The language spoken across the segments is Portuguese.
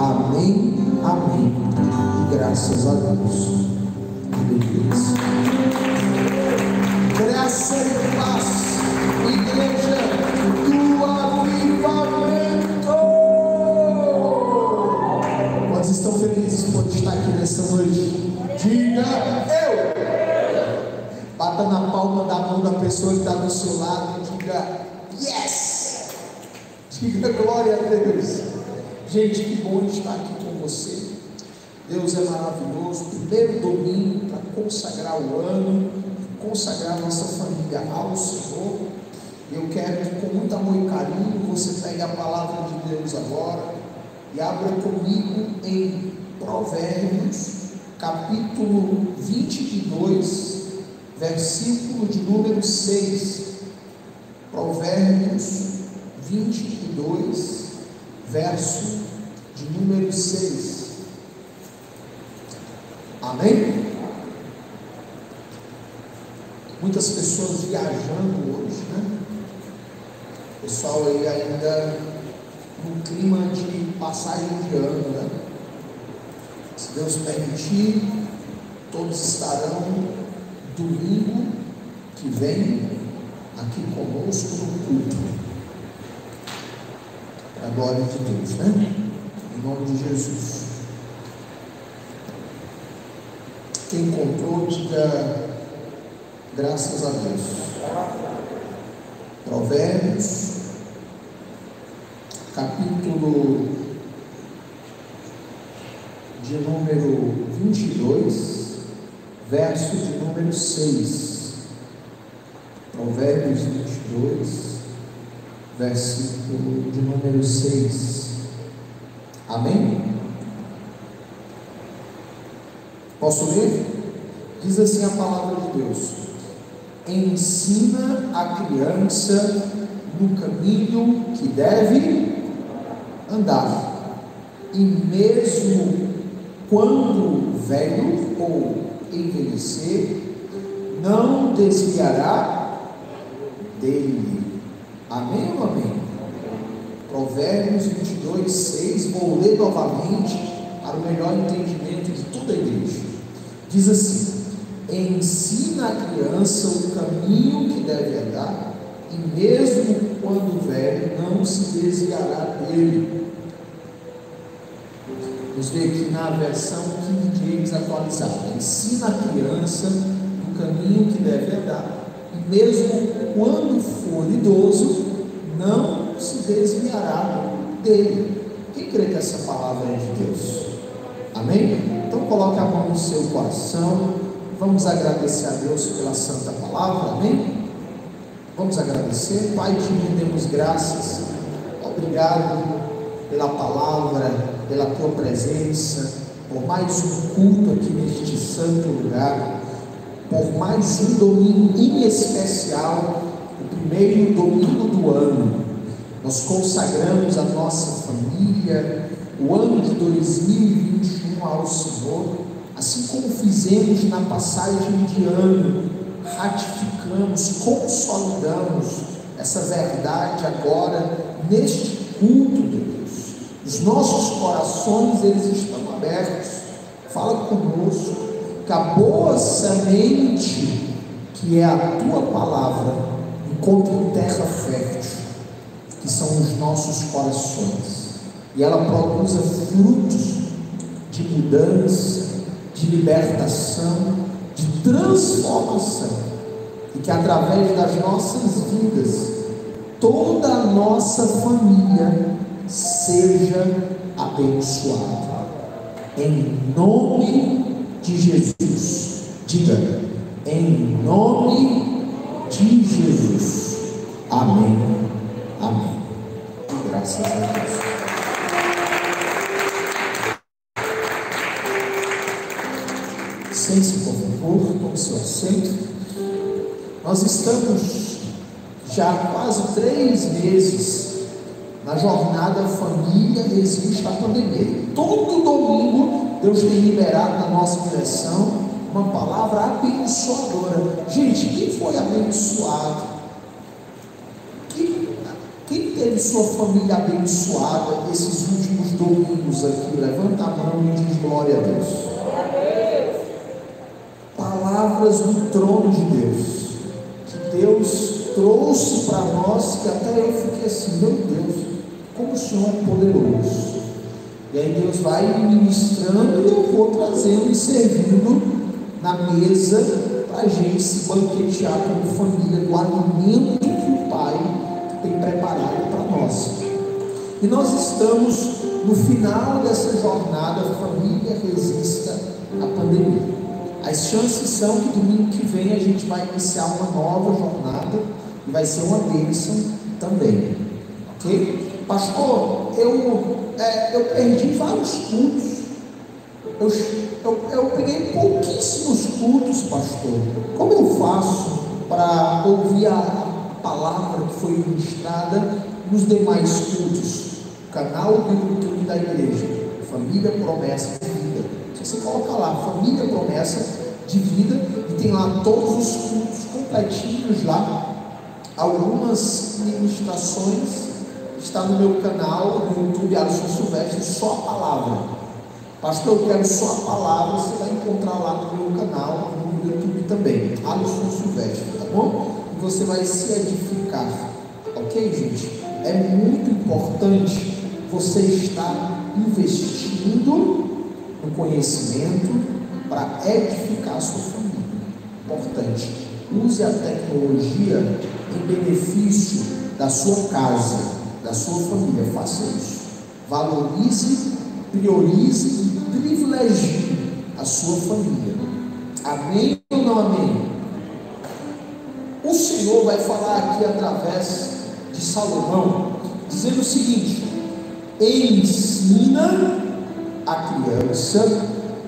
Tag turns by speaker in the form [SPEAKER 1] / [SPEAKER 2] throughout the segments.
[SPEAKER 1] Amém, amém. E graças a Deus. Deus. Graça e paz, igreja do avivamento. Quantos estão felizes por estar aqui nessa noite? Diga eu. Bata na palma da mão da pessoa que está do seu lado e diga yes. Diga glória a Deus. Gente, que bom estar aqui com você. Deus é maravilhoso. Primeiro domingo para consagrar o ano, consagrar nossa família ao Senhor. Eu quero que com muito amor e carinho você pegue a palavra de Deus agora e abra comigo em Provérbios, capítulo 22, versículo de número 6. Provérbios 22, verso de número 6. Amém? Muitas pessoas viajando hoje, né? Pessoal aí ainda no clima de passagem de ano, né? Se Deus permitir, todos estarão domingo que vem aqui conosco no culto. Para a glória de Deus, né? Em nome de Jesus. Quem encontrou, diga graças a Deus. Provérbios, capítulo de número 22, verso de número 6. Provérbios 22, versículo de número 6. Amém? Posso ler? Diz assim a palavra de Deus: Ensina a criança no caminho que deve andar, e mesmo quando velho ou envelhecer, não desviará dele. Amém ou amém? Provérbios 22, 6. Vou ler novamente para o melhor entendimento de toda a igreja. Diz assim: ensina a criança o caminho que deve andar, e mesmo quando velho, não se desviará dele. Vamos ver aqui na versão King James atualizada. Ensina a criança o caminho que deve andar, mesmo quando for idoso, não se desviará dele. Quem crê que essa palavra é de Deus? Amém? Então coloque a mão no seu coração. Vamos agradecer a Deus pela santa palavra. Amém? Vamos agradecer. Pai, te rendemos graças. Obrigado pela palavra, pela tua presença, por mais um culto aqui neste santo lugar, por mais um domingo em especial, o primeiro domingo do ano. Nós consagramos a nossa família, o ano de 2021 ao Senhor, assim como fizemos na passagem de ano, ratificamos, consolidamos essa verdade agora neste culto de Deus. Os nossos corações eles estão abertos. Fala conosco que a boa semente que é a tua palavra encontre terra fértil, que são os nossos corações e ela produza frutos de mudança, de libertação, de transformação, e que através das nossas vidas, toda a nossa família seja abençoada. Em nome de Jesus. Diga, em nome de Jesus. Amém. Amém. Graças a Deus. Licença, por favor, com seu assento. Nós estamos já há quase três meses na jornada Família Resiste à Pandemia. Todo domingo Deus tem liberado na nossa direção uma palavra abençoadora. Gente, quem foi abençoado? Quem, quem teve sua família abençoada esses últimos domingos? aqui, levanta a mão e diz glória a Deus. Palavras do trono de Deus, que Deus trouxe para nós, que até eu fiquei assim, meu Deus, como o Senhor é poderoso. E aí Deus vai ministrando e eu vou trazendo e servindo na mesa para a gente se banquetear como família do alimento que o Pai tem preparado para nós. E nós estamos no final dessa jornada, família resista à pandemia. As chances são que domingo que vem a gente vai iniciar uma nova jornada e vai ser uma bênção também. Ok? Pastor, eu, é, eu perdi vários cultos. Eu, eu, eu peguei pouquíssimos cultos, pastor. Como eu faço para ouvir a palavra que foi ministrada nos demais cultos? Canal do YouTube da igreja, Família Promessa de Vida. Você coloca lá, Família Promessa de Vida, e tem lá todos os cultos completinhos lá. Algumas ministrações está no meu canal no YouTube Alisson Silvestre, só a palavra. Pastor, eu quero só a palavra, você vai encontrar lá no meu canal, no YouTube também, Alisson Silvestre, tá bom? E você vai se edificar, ok, gente? É muito importante você está investindo no conhecimento para edificar a sua família. Importante. Use a tecnologia em benefício da sua casa, da sua família. Faça isso. Valorize, priorize e privilegie a sua família. Amém ou não amém? O Senhor vai falar aqui através de Salomão, dizendo o seguinte: ensina a criança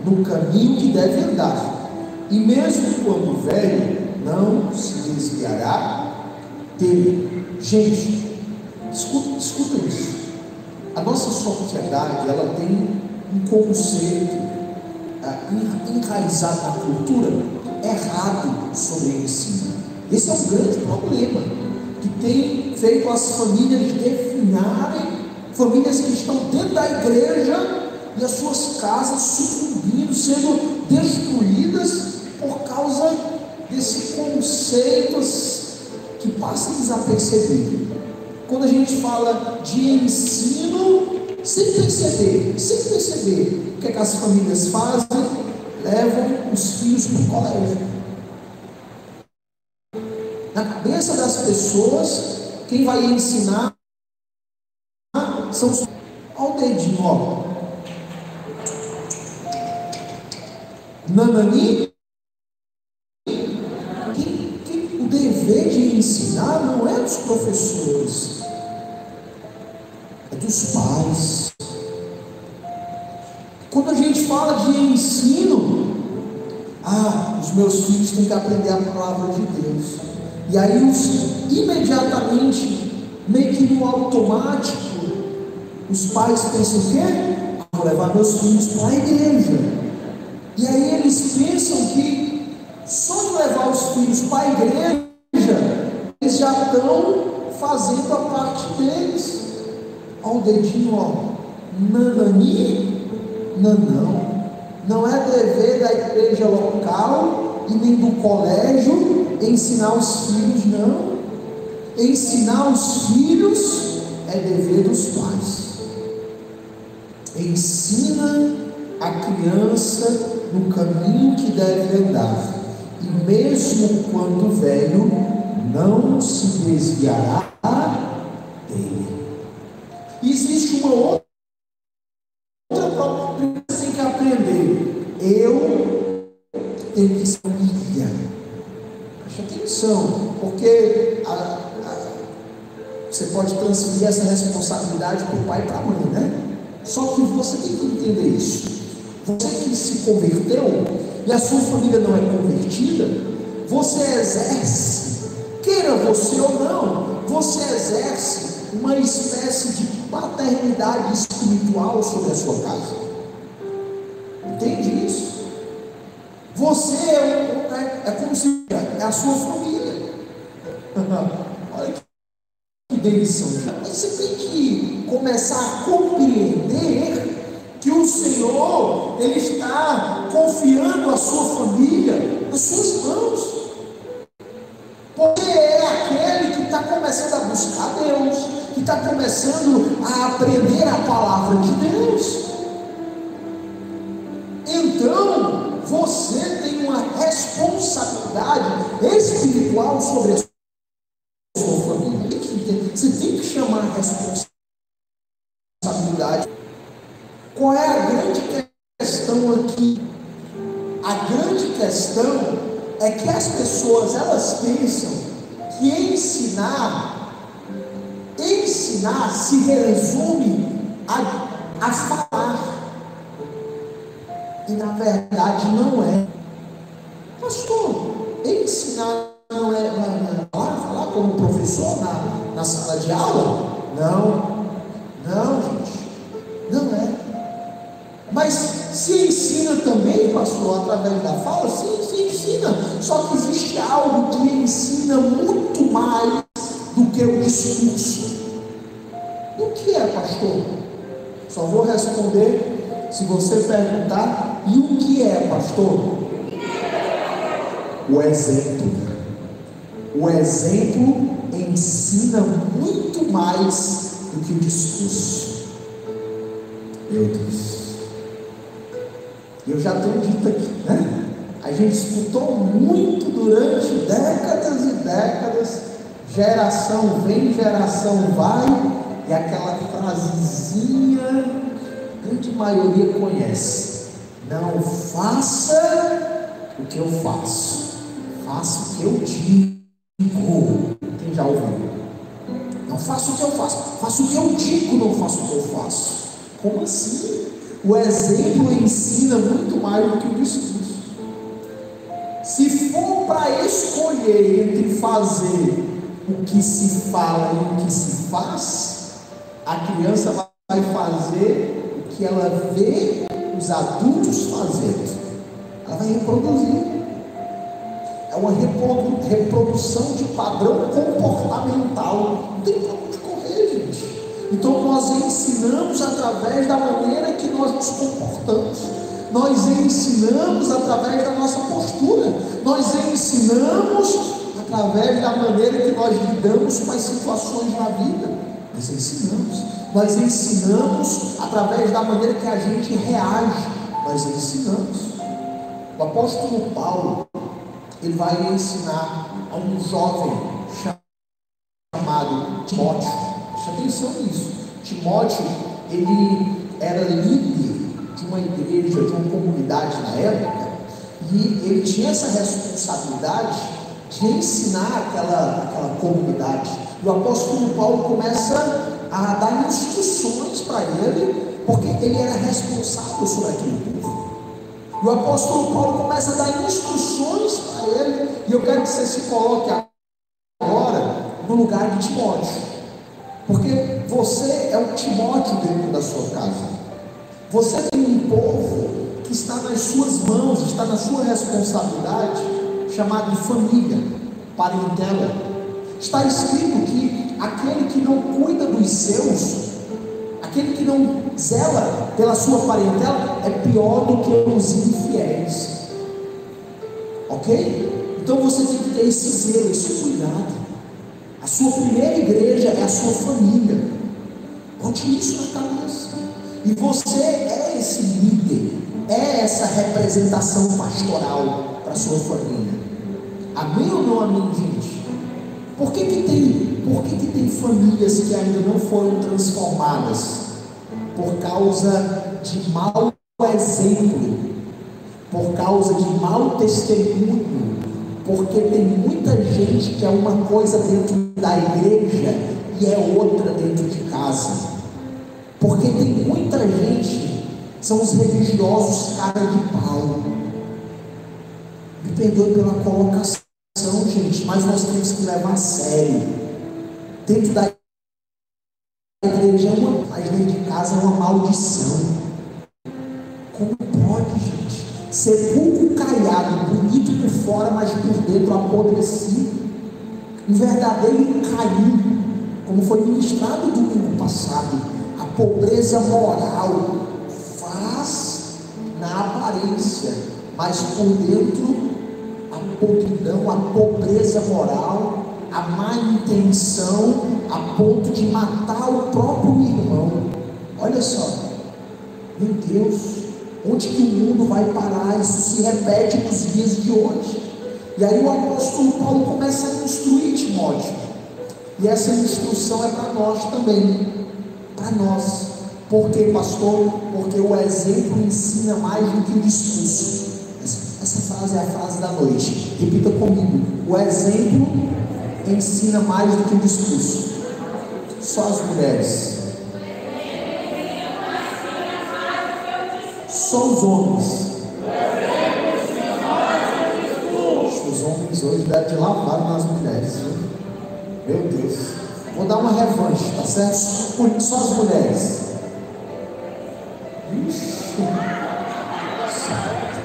[SPEAKER 1] no caminho que deve andar, e mesmo quando velho, não se desviará dele. Gente, escuta, escuta isso. A nossa sociedade ela tem um conceito uh, enraizado na cultura errado sobre o ensino. Esse é um grande problema que tem feito as famílias definharem famílias que estão dentro da igreja e as suas casas sucumbindo, sendo destruídas por causa desse conceito que passa desapercebido. Quando a gente fala de ensino, sem perceber, sem perceber o que, é que as famílias fazem, levam os filhos para o colégio. Na cabeça das pessoas, quem vai ensinar são os. Olha o dedinho, ó. Nanani. O dever de ensinar não é dos professores, dos pais. Quando a gente fala de ensino, ah, os meus filhos têm que aprender a palavra de Deus. E aí, os, imediatamente, meio que no automático, os pais pensam o quê? Vou levar meus filhos para a igreja. E aí eles pensam que só levar os filhos para a igreja, eles já estão fazendo a parte deles. Olha o dedinho, ó. Nanani? Não, não. Não é dever da igreja local e nem do colégio ensinar os filhos, não. Ensinar os filhos é dever dos pais ensina a criança no caminho que deve andar, e mesmo quando velho, não se desviará dele. E existe uma outra própria que tem que aprender. Eu tenho que ser família. Preste atenção, porque a, a, você pode transferir essa responsabilidade para o pai e para a mãe, né? Só que você tem que entender isso. Você que se converteu e a sua família não é convertida, você exerce, queira você ou não, você exerce uma espécie de paternidade espiritual sobre a sua casa. Entende isso? Você é, é, é como se é a sua família. Olha que delícia. Você tem que começar a compreender que o Senhor ele está confiando a sua família nas suas mãos. Porque é aquele que está começando a buscar Deus está começando a aprender a palavra de Deus. Então, você tem uma responsabilidade espiritual sobre a não é. Pastor, ensinar não é, falar, falar como professor na, na sala de aula? Não, não, gente, não é. Mas se ensina também, pastor, através da fala? Sim, se ensina. Só que existe algo que ensina muito mais do que o discurso. O que é, pastor? Só vou responder se você perguntar, e o que é, pastor? O exemplo. O exemplo ensina muito mais do que o discurso. Meu Deus. Eu já tenho dito aqui, né? A gente escutou muito durante décadas e décadas, geração vem, geração vai, e aquela frasezinha grande maioria conhece. Não faça o que eu faço, faça o que eu digo. Quem já ouviu? Não faça o que eu faço, faça o que eu digo, não faça o que eu faço. Como assim? O exemplo ensina muito mais do que o discurso. Se for para escolher entre fazer o que se fala e o que se faz, a criança vai fazer que ela vê os adultos fazendo, ela vai reproduzir. É uma reprodução de padrão comportamental. Não tem para onde correr, gente. Então nós ensinamos através da maneira que nós nos comportamos. Nós ensinamos através da nossa postura. Nós ensinamos através da maneira que nós lidamos com as situações na vida. Nós ensinamos nós ensinamos através da maneira que a gente reage, nós ensinamos. O apóstolo Paulo, ele vai ensinar a um jovem chamado Timóteo. Preste atenção nisso. Timóteo, ele era líder de uma igreja, de uma comunidade na época, e ele tinha essa responsabilidade de ensinar aquela, aquela comunidade. O apóstolo Paulo começa a dar instruções para ele, porque ele era responsável sobre aquele povo. E o apóstolo Paulo começa a dar instruções para ele, e eu quero que você se coloque agora no lugar de Timóteo, porque você é o Timóteo dentro da sua casa. Você tem um povo que está nas suas mãos, está na sua responsabilidade, chamado de família, parentela. Está escrito que aquele que não cuida dos seus, aquele que não zela pela sua parentela, é pior do que os infiéis. Ok? Então você tem que ter esse zelo, esse cuidado. A sua primeira igreja é a sua família. Bote isso na cabeça. E você é esse líder, é essa representação pastoral para a sua família. Amém ou não amém? Por que, que tem por que, que tem famílias que ainda não foram transformadas? Por causa de mau exemplo, por causa de mau testemunho, porque tem muita gente que é uma coisa dentro da igreja e é outra dentro de casa. Porque tem muita gente, são os religiosos cara de pau. Me perdoe pela colocação, gente, mas nós temos que levar a sério dentro da igreja é uma mas dentro de casa é uma maldição. Como pode, gente? Sepulcro caiado, bonito por fora, mas por dentro apodrecido. Um verdadeiro carinho, como foi ministrado domingo passado. A pobreza moral faz na aparência, mas por dentro podridão, a pobreza moral, a má intenção, a ponto de matar o próprio irmão. Olha só, meu Deus, onde que o mundo vai parar? Isso se repete nos dias de hoje. E aí o apóstolo Paulo começa a instruir Timóteo. E essa instrução é para nós também. Para nós. Por quê, pastor? Porque o exemplo ensina mais do que o discurso. É a frase da noite. Repita comigo. O exemplo ensina mais do que o discurso. Só as mulheres. Só os homens. Os homens hoje devem de lavar nas mulheres. Meu Deus. Vou dar uma revanche, tá certo? Só as mulheres.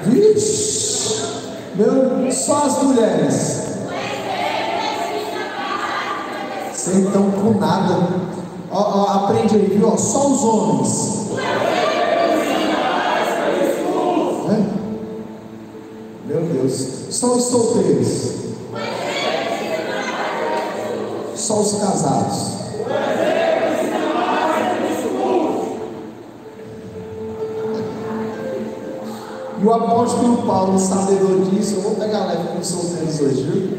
[SPEAKER 1] Vixe. Meu, só as mulheres. Vocês estão com nada. Ó, ó, aprende aí, viu? Ó, só os homens. É? Meu Deus. Só os solteiros. Só os casados. E o apóstolo Paulo, sabedor disso, eu vou pegar leve com os solteiros hoje, viu?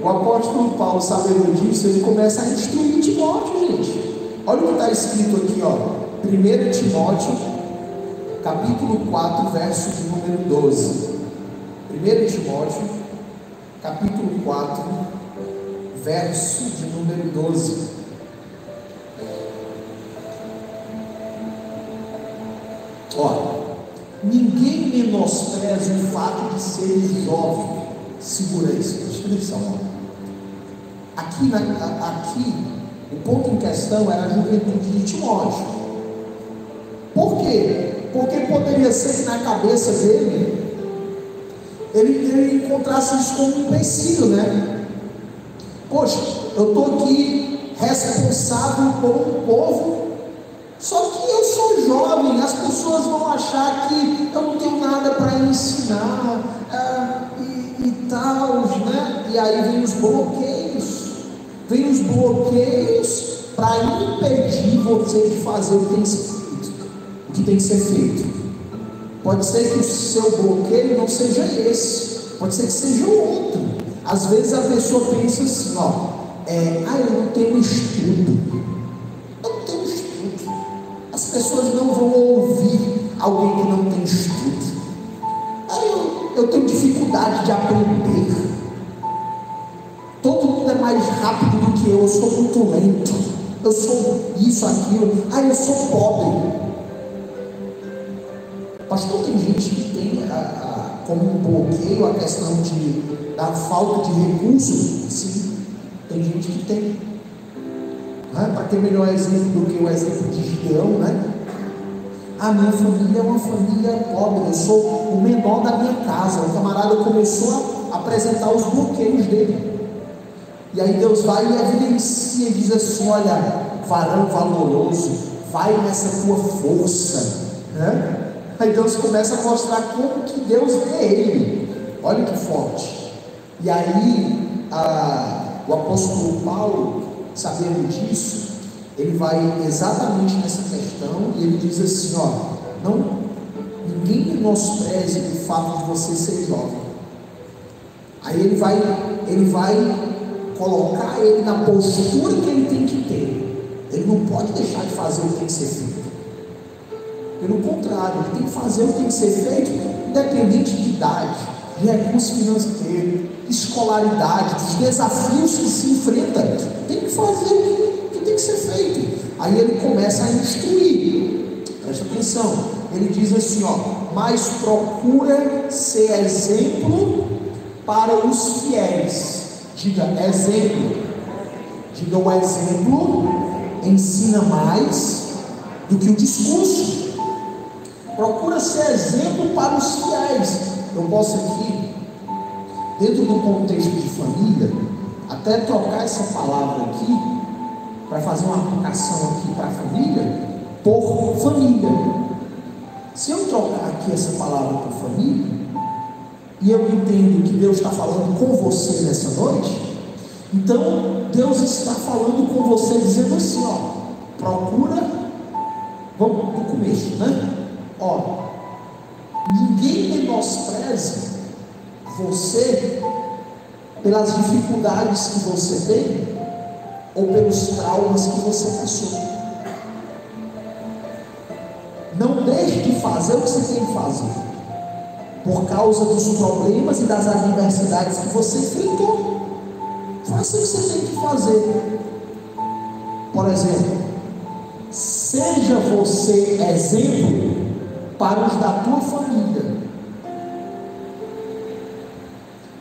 [SPEAKER 1] O apóstolo Paulo, sabendo disso, ele começa a instruir Timóteo, gente. Olha o que está escrito aqui, ó. 1 Timóteo, capítulo 4, verso de número 12. 1 Timóteo, capítulo 4, verso de número 12. Ninguém menospreza o fato de ser jovem. Segura isso. Aqui, na, aqui, o ponto em questão era a juventude de Timóteo. Por quê? Porque poderia ser que na cabeça dele ele, ele encontrasse isso como empecilho, né? Poxa, eu estou aqui responsável por um povo, só que eu sou jovem, as pessoas vão achar que eu não tenho nada para ensinar ah, e, e tal, né? E aí vem os bloqueios vem os bloqueios para impedir você de fazer o que tem que ser feito. O que tem que ser feito. Pode ser que o seu bloqueio não seja esse, pode ser que seja outro. Às vezes a pessoa pensa assim, ó, é, ah, eu não tenho estudo. Pessoas não vão ouvir alguém que não tem estudo. Ah, eu, eu tenho dificuldade de aprender mais rápido do que eu, eu sou muito lento, eu sou isso, aquilo, ah, eu sou pobre. Pastor, tem gente que tem a, a, como um bloqueio a questão de, da falta de recursos, sim, tem gente que tem. Né? Para ter melhor exemplo do que o exemplo de Gideão, né? A minha família é uma família pobre, eu sou o menor da minha casa. O camarada começou a apresentar os bloqueios dele. E aí Deus vai e evidencia e diz assim: olha, varão valoroso, vai nessa tua força. Né? Aí Deus começa a mostrar como que Deus vê ele. Olha que forte. E aí a, o apóstolo Paulo, sabendo disso, ele vai exatamente nessa questão e ele diz assim: ó, não, ninguém menospreze o fato de você ser jovem. Aí ele vai, ele vai colocar ele na postura que ele tem que ter. Ele não pode deixar de fazer o que tem que ser feito. Pelo contrário, ele tem que fazer o que tem que ser feito, independente de idade, de recurso financeiro, escolaridade, dos desafios que se enfrenta. Tem que fazer o que tem que ser feito. Aí ele começa a instruir. Presta atenção. Ele diz assim: ó, mas procura ser exemplo para os fiéis Diga exemplo. Diga o exemplo ensina mais do que o discurso. Procura ser exemplo para os fiéis. Eu posso aqui, dentro do contexto de família, até trocar essa palavra aqui, para fazer uma aplicação aqui para a família, por família. Se eu trocar aqui essa palavra por família, e eu entendo que Deus está falando com você nessa noite, então Deus está falando com você, dizendo assim: ó, procura, vamos do começo, né? Ó, ninguém menospreze você pelas dificuldades que você tem ou pelos traumas que você passou. Não deixe de fazer o que você tem que fazer, por causa dos problemas e das adversidades que você enfrentou. Faça o que você tem que fazer. Por exemplo, seja você exemplo para os da tua família.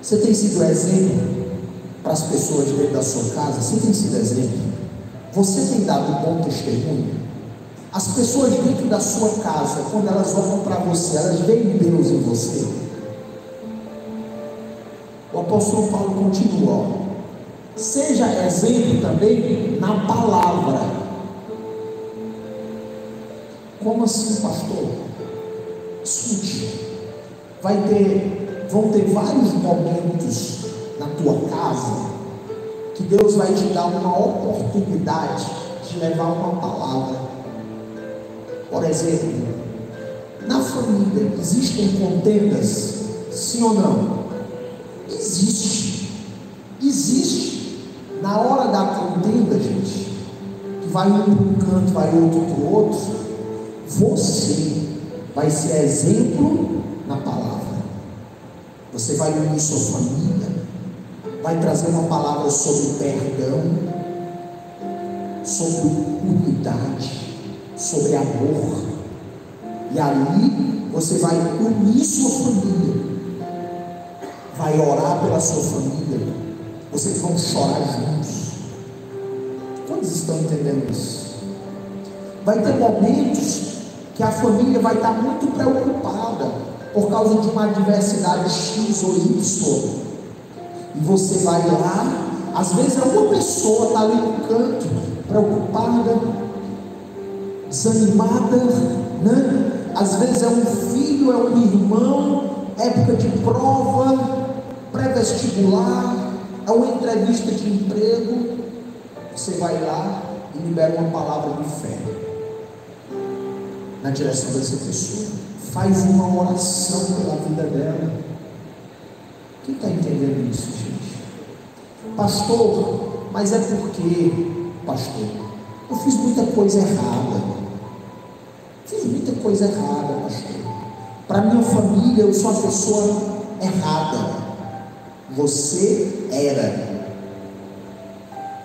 [SPEAKER 1] Você tem sido exemplo para as pessoas dentro da sua casa? Você tem sido exemplo? Você tem dado bom testemunho? As pessoas dentro da sua casa, quando elas olham para você, elas veem Deus em você. O apóstolo Paulo continua: seja exemplo também na palavra. Como assim, pastor? Escute, vai ter, vão ter vários momentos na tua casa que Deus vai te dar uma oportunidade de levar uma palavra por exemplo, na família existem contendas? Sim ou não? Existe. Existe. Na hora da contenda, gente, que vai um para um canto, vai outro para o outro, você vai ser exemplo na palavra. Você vai unir sua família, vai trazer uma palavra sobre perdão, sobre unidade sobre amor. E ali você vai unir sua família, vai orar pela sua família, vocês vão chorar juntos. Quantos estão entendendo isso? Vai ter momentos que a família vai estar muito preocupada por causa de uma adversidade X ou Y. E você vai lá, às vezes é uma pessoa está ali no canto, preocupada, desanimada, né? Às vezes é um filho, é um irmão, época de prova, pré-vestibular, é uma entrevista de emprego. Você vai lá e libera uma palavra de fé na direção dessa pessoa. Faz uma oração pela vida dela. Quem está entendendo isso, gente? Pastor, mas é porque, pastor, eu fiz muita coisa errada. Fiz muita coisa errada, pastor. Para minha família, eu sou a pessoa errada. Você era.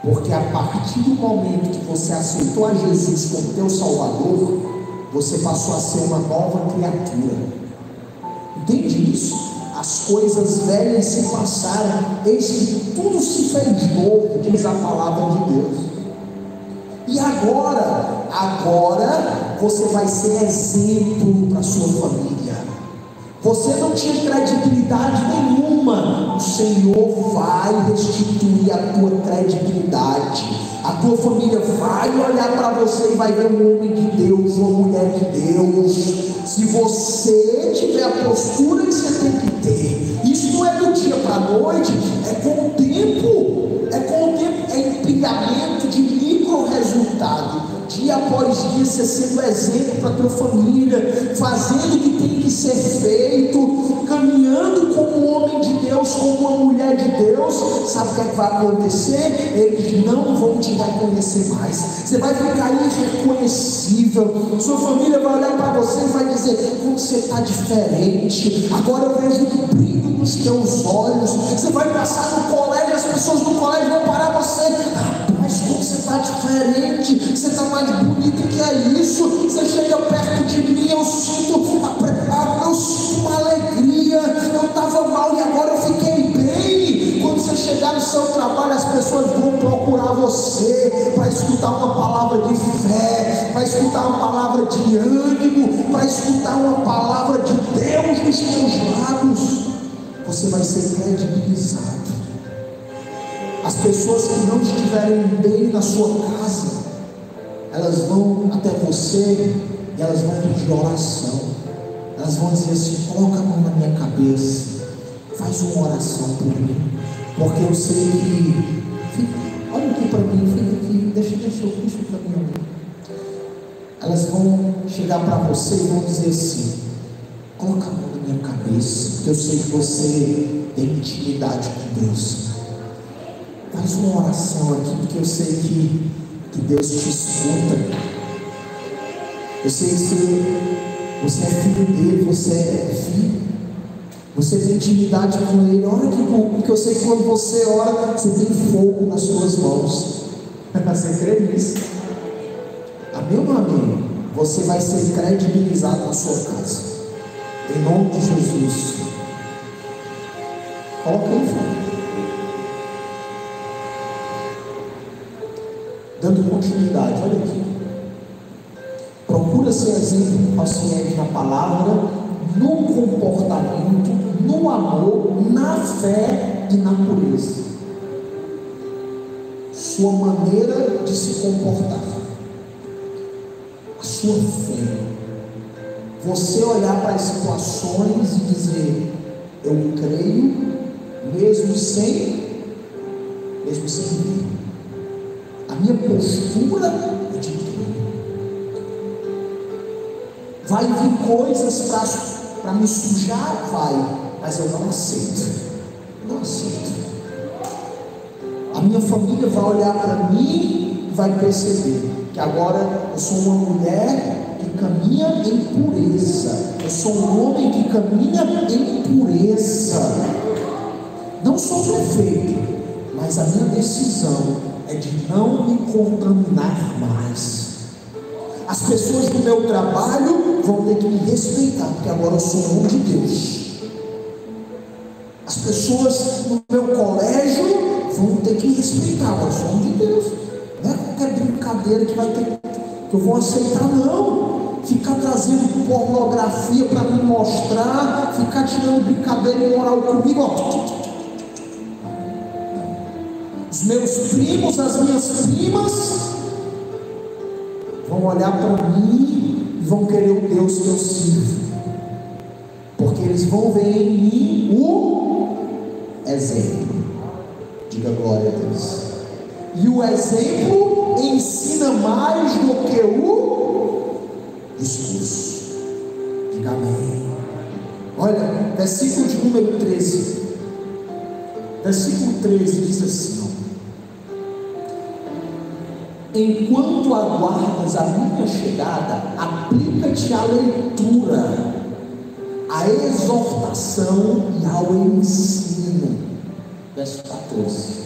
[SPEAKER 1] Porque a partir do momento que você aceitou a Jesus como teu Salvador, você passou a ser uma nova criatura. Entende isso? As coisas velhas se passaram, eis que tudo se fez novo, diz a palavra de Deus. E agora, agora você vai ser exemplo para sua família. Você não tinha credibilidade nenhuma. O Senhor vai restituir a tua credibilidade. A tua família vai olhar para você e vai ver um homem de Deus, uma mulher de Deus. Se você tiver a postura que você tem que ter, isso não é do dia para a noite, é com o tempo, é com o tempo, é empilhamento de micro resultado dia após dia, você sendo exemplo para a tua família, fazendo o que tem que ser feito, Deus, como uma mulher de Deus, sabe o que, é que vai acontecer? Eles não vão te reconhecer mais, você vai ficar irreconhecível, sua família vai olhar para você e vai dizer: como você está diferente, agora eu vejo um brilho nos teus olhos, você vai passar no colégio, as pessoas do colégio vão parar você. Você está diferente, você está mais bonito que é isso. Você chega perto de mim, eu sinto, no seu trabalho, as pessoas vão procurar você para escutar uma palavra de fé, para escutar uma palavra de ânimo, para escutar uma palavra de Deus nos seus lábios. Você vai ser credibilizado. As pessoas que não estiverem bem na sua casa, elas vão até você e elas vão pedir oração. Elas vão dizer assim: coloca a mão na minha cabeça. Faz uma oração por mim, porque eu sei que. Fica, olha aqui para mim, fica aqui, deixa, deixa, deixa para mim. Elas vão chegar para você e vão dizer assim: coloca a mão na minha cabeça, porque eu sei que você tem intimidade com Deus. Faz uma oração aqui, porque eu sei que, que Deus te escuta. Eu sei que você é filho dele, você é filho. Você tem intimidade com ele. Olha que bom, porque eu sei que quando você ora, você tem fogo nas suas mãos. Você crê nisso? Amém ou não amém? Você vai ser credibilizado na sua casa. Em nome de Jesus. Coloca aí, Dando continuidade, olha aqui. Procura ser exemplo paciente na palavra, no comportamento, no amor, na fé e na pureza. Sua maneira de se comportar, a sua fé. Você olhar para as situações e dizer: Eu creio, mesmo sem, mesmo sem ver. A minha postura é de crer. Vai vir coisas para me sujar? Vai, mas eu não aceito. Não aceito. A minha família vai olhar para mim e vai perceber que agora eu sou uma mulher que caminha em pureza. Eu sou um homem que caminha em pureza. Não sou perfeito, mas a minha decisão é de não me contaminar mais. As pessoas do meu trabalho vão ter que me respeitar, porque agora eu sou um de Deus. As pessoas no meu colégio vão ter que respeitar, um homem de Deus. Não é qualquer brincadeira que vai ter que eu vou aceitar, não. Ficar trazendo pornografia para me mostrar, ficar tirando brincadeira imoral comigo, ó. Os meus primos, as minhas primas, vão olhar para mim e vão querer o Deus que eu sirvo. Eles vão ver em mim o exemplo. Diga glória a Deus. E o exemplo ensina mais do que o discurso. Diga amém. Olha, versículo de número 13. Versículo 13 diz assim: Enquanto aguardas a minha chegada, aplica-te à leitura, à exortação e ao ensino. Verso 14.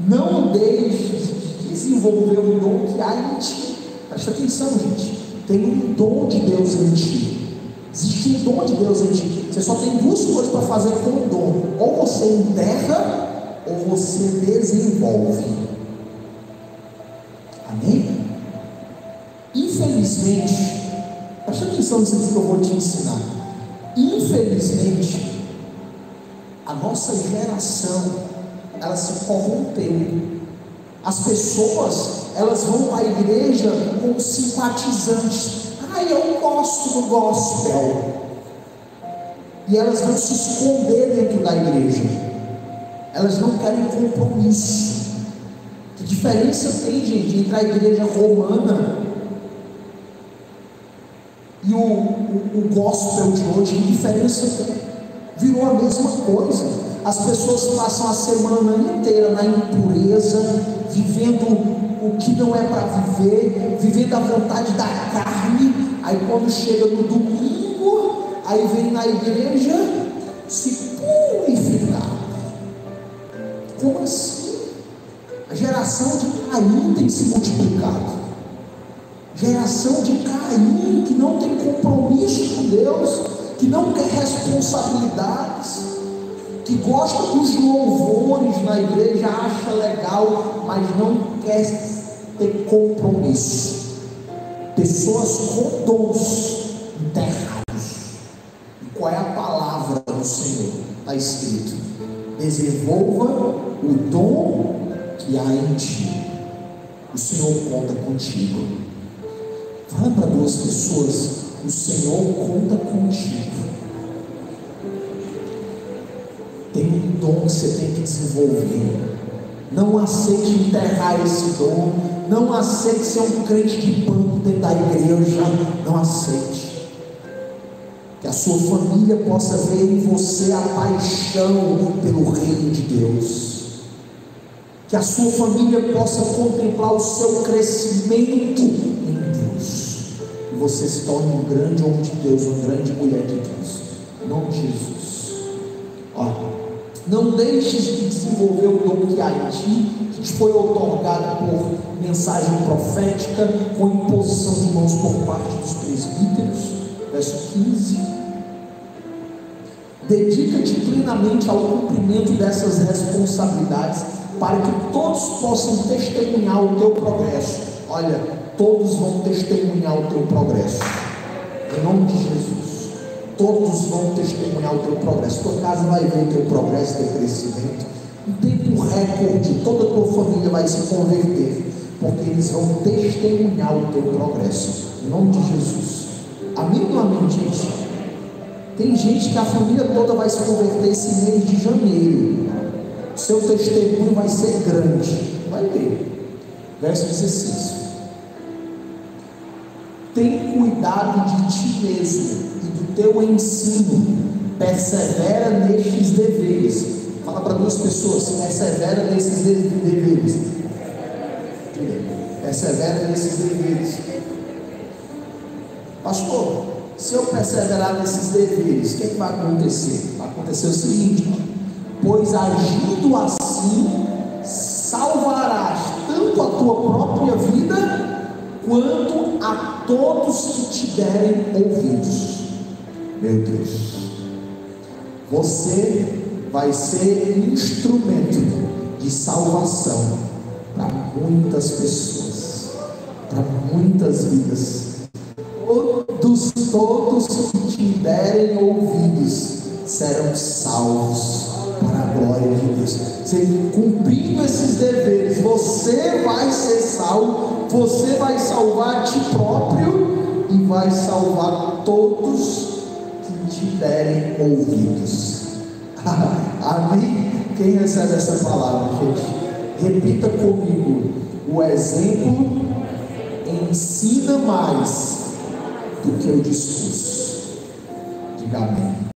[SPEAKER 1] Não deixes de desenvolver o dom que há em ti. Presta atenção, gente. Tem um dom de Deus em ti. Existe um dom de Deus em ti. Você só tem duas coisas para fazer com o dom: ou você enterra, ou você desenvolve. Amém? Infelizmente, presta atenção nisso que eu vou te ensinar. Infelizmente, a nossa geração, ela se corrompeu. As pessoas, elas vão à igreja como simpatizantes. Ah, eu gosto do gospel. E elas vão se esconder dentro da igreja. Elas não querem compromisso. Que diferença tem, gente, entre a igreja romana e o, o, o gospel de hoje? Que diferença tem? Virou a mesma coisa. As pessoas passam a semana inteira na impureza, vivendo o que não é para viver, vivendo a vontade da carne. Aí quando chega no domingo, aí vem na igreja se purificar. Como assim? A geração de Caim tem se multiplicado. Geração de Caim que não tem compromisso com Deus, que não quer responsabilidades, que gosta dos louvores na igreja, acha legal, mas não quer ter compromisso. Pessoas com dons enterrados. E qual é a palavra do Senhor? Está escrito: desenvolva o dom que há em ti. O Senhor conta contigo. Fala para duas pessoas: o Senhor conta contigo. dom que você tem que desenvolver. Não aceite enterrar esse dom. Não aceite ser um crente de banco dentro da igreja. Não aceite. Que a sua família possa ver em você a paixão pelo reino de Deus. Que a sua família possa contemplar o seu crescimento em você se torne um grande homem de Deus, uma grande mulher de Deus. Em nome de Jesus. Olha. Não deixes de desenvolver o dom que há em ti, que te foi otorgado por mensagem profética, com imposição de mãos por parte dos presbíteros. Verso 15. Dedica-te plenamente ao cumprimento dessas responsabilidades, para que todos possam testemunhar o teu progresso. Olha, todos vão testemunhar o teu progresso. Em nome de Jesus todos vão testemunhar o teu progresso. Tua casa vai ver teu progresso, teu crescimento. Em tempo recorde, toda a tua família vai se converter, porque eles vão testemunhar o teu progresso. Em nome de Jesus. Amém ou amém, gente? Tem gente que a família toda vai se converter esse mês de janeiro. Seu testemunho vai ser grande. Vai ver. Verso 16. Tem cuidado de ti mesmo teu ensino, persevera nestes deveres. Fala para duas pessoas, persevera nesses deveres. Persevera nesses deveres. Pastor, se eu perseverar nesses deveres, o que, é que vai acontecer? Vai acontecer o seguinte: pois agindo assim, salvarás tanto a tua própria vida, quanto a todos que te derem ouvidos. Meu Deus, você vai ser instrumento de salvação para muitas pessoas, para muitas vidas. Todos, todos que te derem ouvidos serão salvos para a glória de Deus. Você cumprindo esses deveres, você vai ser salvo, você vai salvar a ti próprio e vai salvar todos te derem ouvidos. Amém? Quem recebe essa palavra, gente? Repita comigo: o exemplo ensina mais do que o discurso. Diga amém.